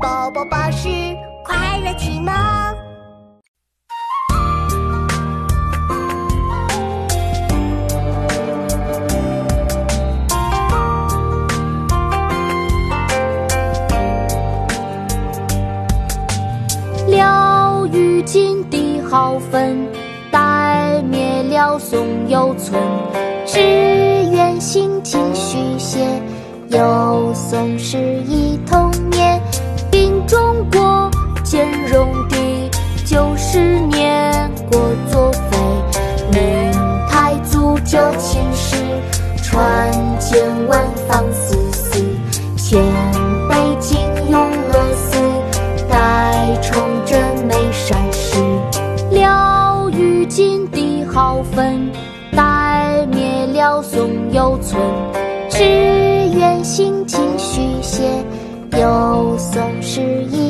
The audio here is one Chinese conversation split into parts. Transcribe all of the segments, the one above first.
宝宝巴士快乐启蒙。了玉金帝号坟，待灭了宋有存。只愿新亭续写，有宋史一同千万方丝丝，千杯尽庸乐思，待重振眉山石，了与金帝豪分，待灭了宋有存，只愿心情续写，有宋诗意。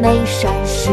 没闪失